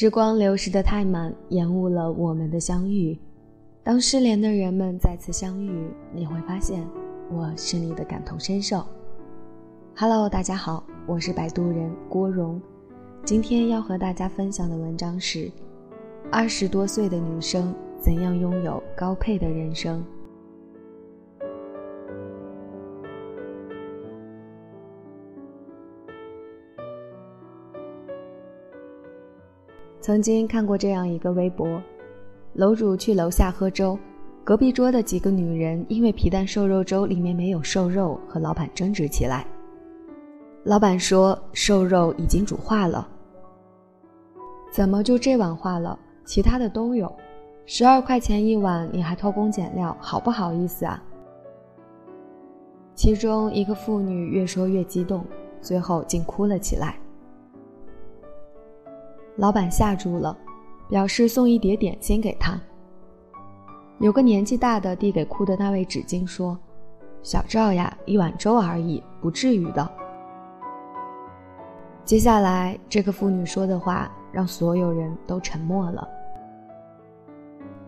时光流逝的太慢，延误了我们的相遇。当失联的人们再次相遇，你会发现我是你的感同身受。Hello，大家好，我是摆渡人郭荣。今天要和大家分享的文章是：二十多岁的女生怎样拥有高配的人生。曾经看过这样一个微博：楼主去楼下喝粥，隔壁桌的几个女人因为皮蛋瘦肉粥里面没有瘦肉，和老板争执起来。老板说：“瘦肉已经煮化了。”怎么就这碗化了？其他的都有，十二块钱一碗，你还偷工减料，好不好意思啊？其中一个妇女越说越激动，最后竟哭了起来。老板吓住了，表示送一碟点心给他。有个年纪大的递给哭的那位纸巾，说：“小赵呀，一碗粥而已，不至于的。”接下来，这个妇女说的话让所有人都沉默了。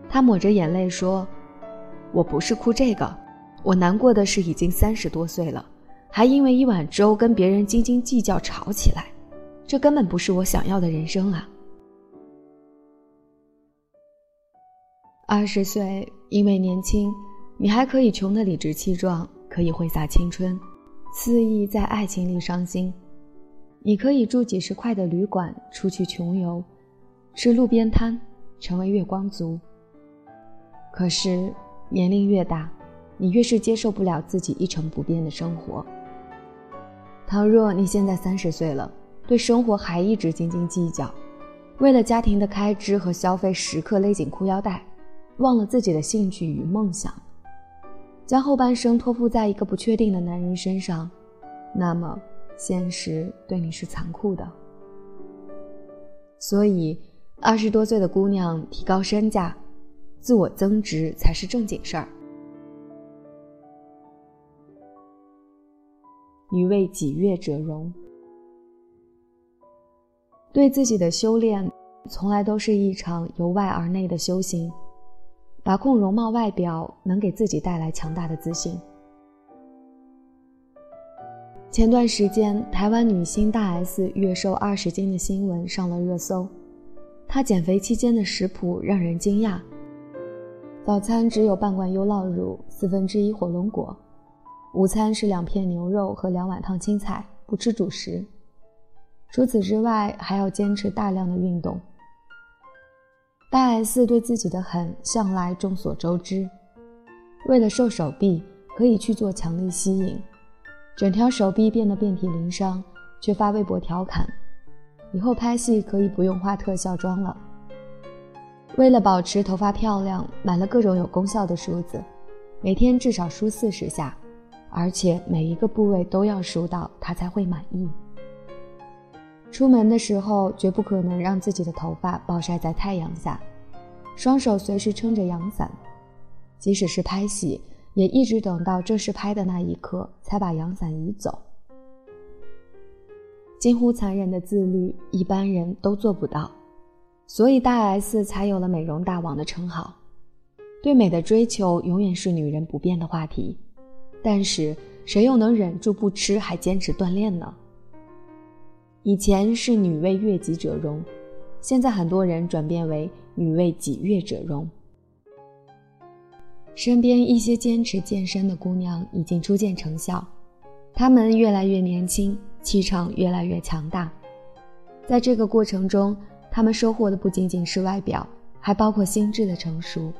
她抹着眼泪说：“我不是哭这个，我难过的是已经三十多岁了，还因为一碗粥跟别人斤斤计较吵起来。”这根本不是我想要的人生啊！二十岁，因为年轻，你还可以穷得理直气壮，可以挥洒青春，肆意在爱情里伤心。你可以住几十块的旅馆，出去穷游，吃路边摊，成为月光族。可是，年龄越大，你越是接受不了自己一成不变的生活。倘若你现在三十岁了，对生活还一直斤斤计较，为了家庭的开支和消费时刻勒紧裤腰带，忘了自己的兴趣与梦想，将后半生托付在一个不确定的男人身上，那么现实对你是残酷的。所以，二十多岁的姑娘提高身价，自我增值才是正经事儿。女为己悦者容。对自己的修炼，从来都是一场由外而内的修行。把控容貌外表，能给自己带来强大的自信。前段时间，台湾女星大 S 月瘦二十斤的新闻上了热搜。她减肥期间的食谱让人惊讶：早餐只有半罐优酪乳、四分之一火龙果；午餐是两片牛肉和两碗烫青菜，不吃主食。除此之外，还要坚持大量的运动。大 S 对自己的狠向来众所周知，为了瘦手臂，可以去做强力吸引，整条手臂变得遍体鳞伤，却发微博调侃：以后拍戏可以不用化特效妆了。为了保持头发漂亮，买了各种有功效的梳子，每天至少梳四十下，而且每一个部位都要梳到，她才会满意。出门的时候，绝不可能让自己的头发暴晒在太阳下，双手随时撑着阳伞。即使是拍戏，也一直等到正式拍的那一刻才把阳伞移走。近乎残忍的自律，一般人都做不到，所以大 S 才有了“美容大王”的称号。对美的追求永远是女人不变的话题，但是谁又能忍住不吃还坚持锻炼呢？以前是女为悦己者容，现在很多人转变为女为己悦者容。身边一些坚持健身的姑娘已经初见成效，她们越来越年轻，气场越来越强大。在这个过程中，她们收获的不仅仅是外表，还包括心智的成熟。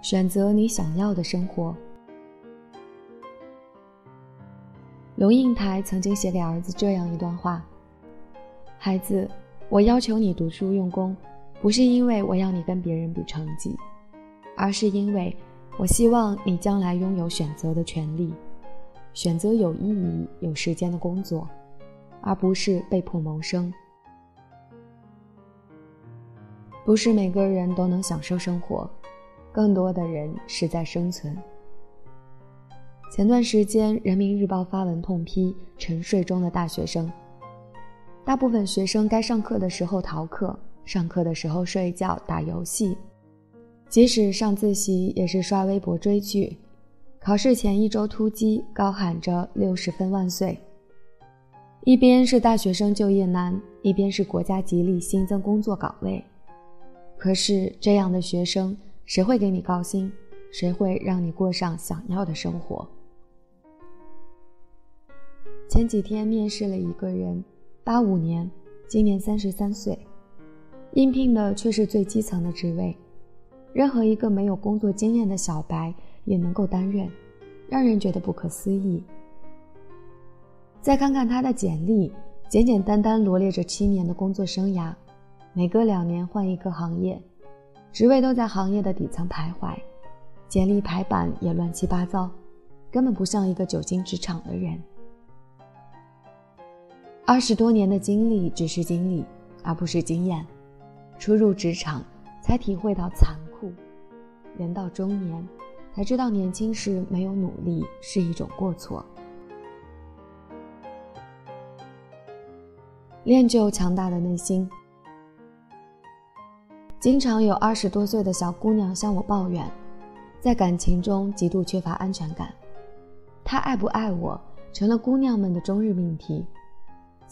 选择你想要的生活。龙应台曾经写给儿子这样一段话：“孩子，我要求你读书用功，不是因为我要你跟别人比成绩，而是因为我希望你将来拥有选择的权利，选择有意义、有时间的工作，而不是被迫谋生。不是每个人都能享受生活，更多的人是在生存。”前段时间，《人民日报》发文痛批沉睡中的大学生。大部分学生该上课的时候逃课，上课的时候睡觉打游戏，即使上自习也是刷微博追剧。考试前一周突击，高喊着“六十分万岁”。一边是大学生就业难，一边是国家极力新增工作岗位。可是这样的学生，谁会给你高薪？谁会让你过上想要的生活？前几天面试了一个人。八五年，今年三十三岁，应聘的却是最基层的职位，任何一个没有工作经验的小白也能够担任，让人觉得不可思议。再看看他的简历，简简单单罗列着七年的工作生涯，每隔两年换一个行业，职位都在行业的底层徘徊，简历排版也乱七八糟，根本不像一个久经职场的人。二十多年的经历只是经历，而不是经验。初入职场才体会到残酷，人到中年才知道年轻时没有努力是一种过错。练就强大的内心。经常有二十多岁的小姑娘向我抱怨，在感情中极度缺乏安全感。他爱不爱我，成了姑娘们的终日命题。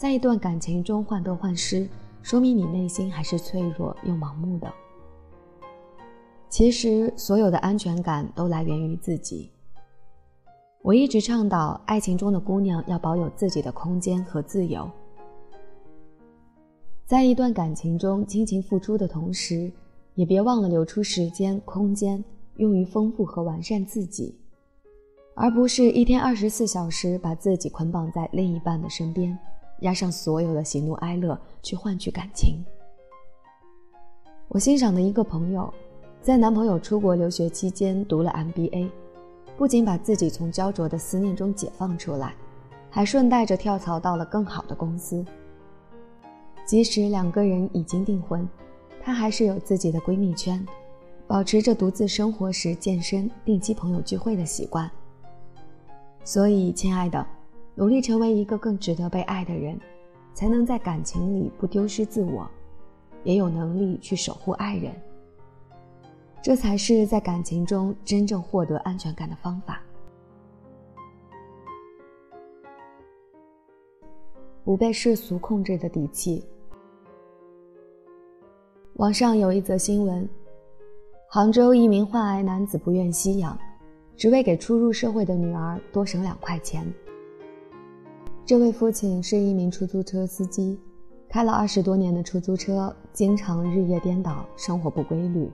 在一段感情中患得患失，说明你内心还是脆弱又盲目的。其实，所有的安全感都来源于自己。我一直倡导，爱情中的姑娘要保有自己的空间和自由。在一段感情中倾情付出的同时，也别忘了留出时间、空间，用于丰富和完善自己，而不是一天二十四小时把自己捆绑在另一半的身边。押上所有的喜怒哀乐去换取感情。我欣赏的一个朋友，在男朋友出国留学期间读了 MBA，不仅把自己从焦灼的思念中解放出来，还顺带着跳槽到了更好的公司。即使两个人已经订婚，她还是有自己的闺蜜圈，保持着独自生活时健身、定期朋友聚会的习惯。所以，亲爱的。努力成为一个更值得被爱的人，才能在感情里不丢失自我，也有能力去守护爱人。这才是在感情中真正获得安全感的方法。不被世俗控制的底气。网上有一则新闻：杭州一名患癌男子不愿吸氧，只为给初入社会的女儿多省两块钱。这位父亲是一名出租车司机，开了二十多年的出租车，经常日夜颠倒，生活不规律。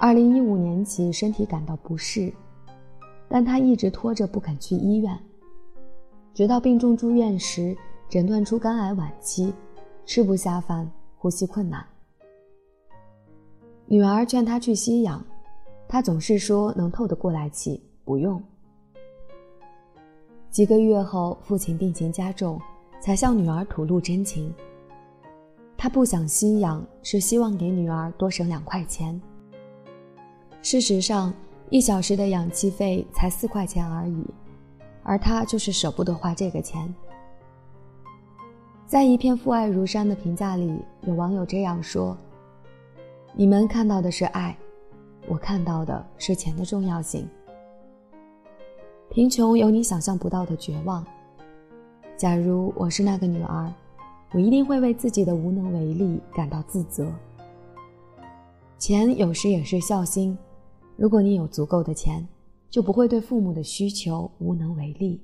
二零一五年起，身体感到不适，但他一直拖着不肯去医院，直到病重住院时，诊断出肝癌晚期，吃不下饭，呼吸困难。女儿劝他去吸氧，他总是说能透得过来气，不用。几个月后，父亲病情加重，才向女儿吐露真情。他不想吸氧，是希望给女儿多省两块钱。事实上，一小时的氧气费才四块钱而已，而他就是舍不得花这个钱。在一片父爱如山的评价里，有网友这样说：“你们看到的是爱，我看到的是钱的重要性。”贫穷有你想象不到的绝望。假如我是那个女儿，我一定会为自己的无能为力感到自责。钱有时也是孝心，如果你有足够的钱，就不会对父母的需求无能为力。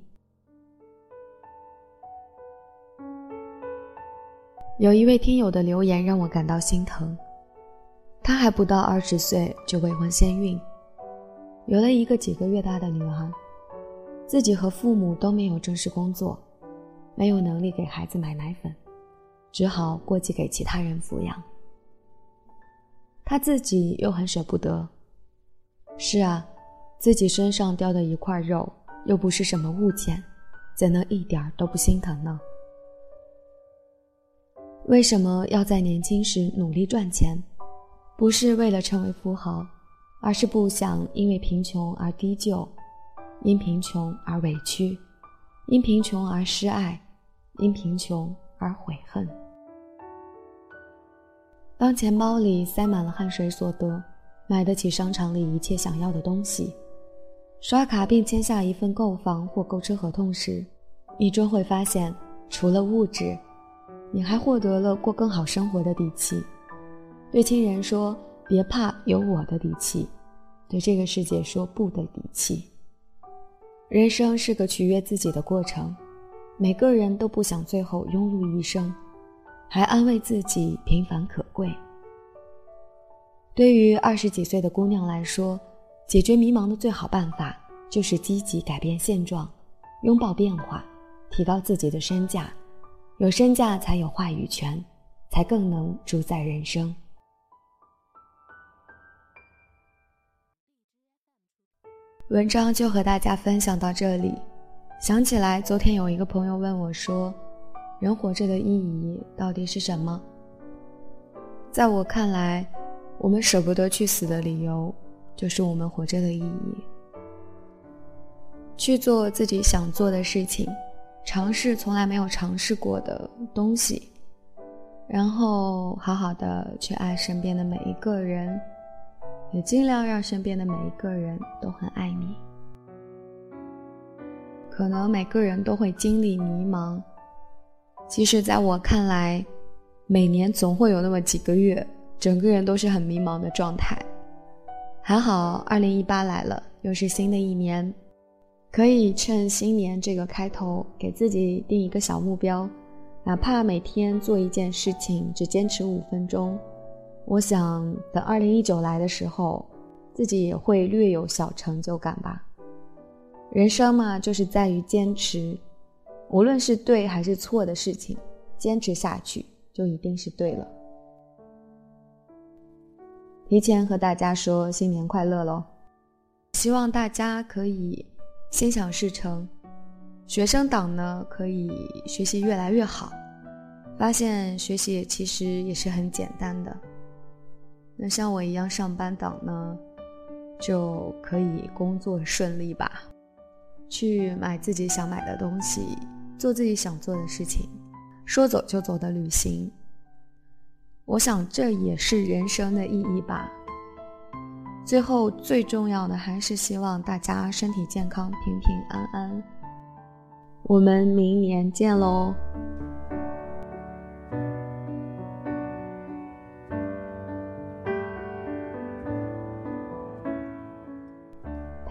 有一位听友的留言让我感到心疼，他还不到二十岁就未婚先孕，有了一个几个月大的女儿。自己和父母都没有正式工作，没有能力给孩子买奶粉，只好过继给其他人抚养。他自己又很舍不得。是啊，自己身上掉的一块肉，又不是什么物件，怎能一点都不心疼呢？为什么要在年轻时努力赚钱？不是为了成为富豪，而是不想因为贫穷而低就。因贫穷而委屈，因贫穷而失爱，因贫穷而悔恨。当钱包里塞满了汗水所得，买得起商场里一切想要的东西，刷卡并签下一份购房或购车合同时，你终会发现，除了物质，你还获得了过更好生活的底气。对亲人说：“别怕，有我的底气。”对这个世界说不的底气。人生是个取悦自己的过程，每个人都不想最后庸碌一生。还安慰自己平凡可贵。对于二十几岁的姑娘来说，解决迷茫的最好办法就是积极改变现状，拥抱变化，提高自己的身价。有身价才有话语权，才更能主宰人生。文章就和大家分享到这里。想起来，昨天有一个朋友问我说。人活着的意义到底是什么？在我看来，我们舍不得去死的理由，就是我们活着的意义。去做自己想做的事情，尝试从来没有尝试过的东西，然后好好的去爱身边的每一个人，也尽量让身边的每一个人都很爱你。可能每个人都会经历迷茫。其实，在我看来，每年总会有那么几个月，整个人都是很迷茫的状态。还好，二零一八来了，又是新的一年，可以趁新年这个开头，给自己定一个小目标，哪怕每天做一件事情，只坚持五分钟。我想，等二零一九来的时候，自己也会略有小成就感吧。人生嘛，就是在于坚持。无论是对还是错的事情，坚持下去就一定是对了。提前和大家说新年快乐喽！希望大家可以心想事成，学生党呢可以学习越来越好，发现学习其实也是很简单的。那像我一样上班党呢，就可以工作顺利吧，去买自己想买的东西。做自己想做的事情，说走就走的旅行。我想这也是人生的意义吧。最后最重要的还是希望大家身体健康、平平安安。我们明年见喽！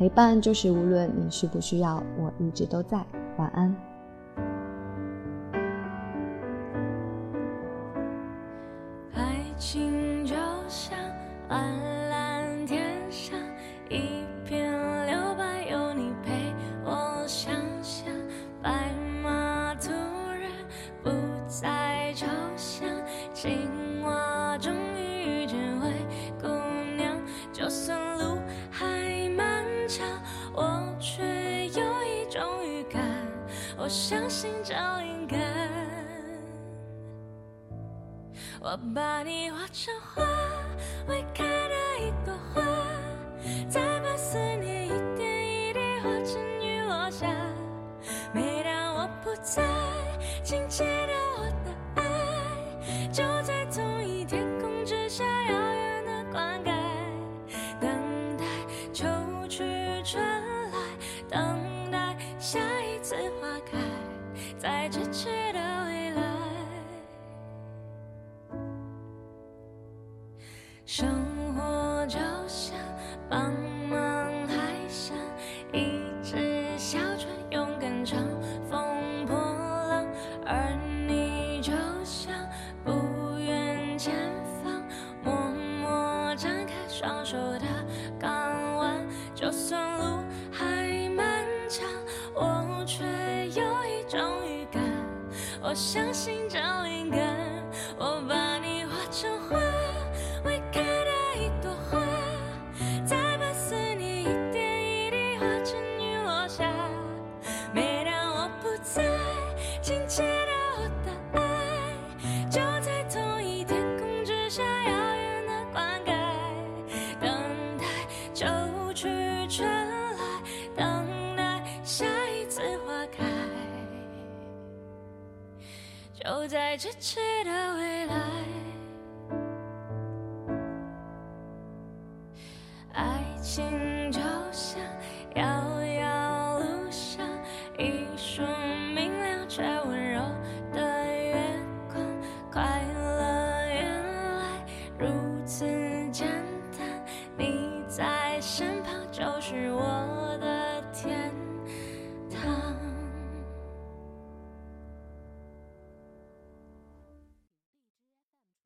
陪伴就是无论你需不需要，我一直都在。晚安。爱情就像安我把你画成画，生活就像在咫尺的未来。爱情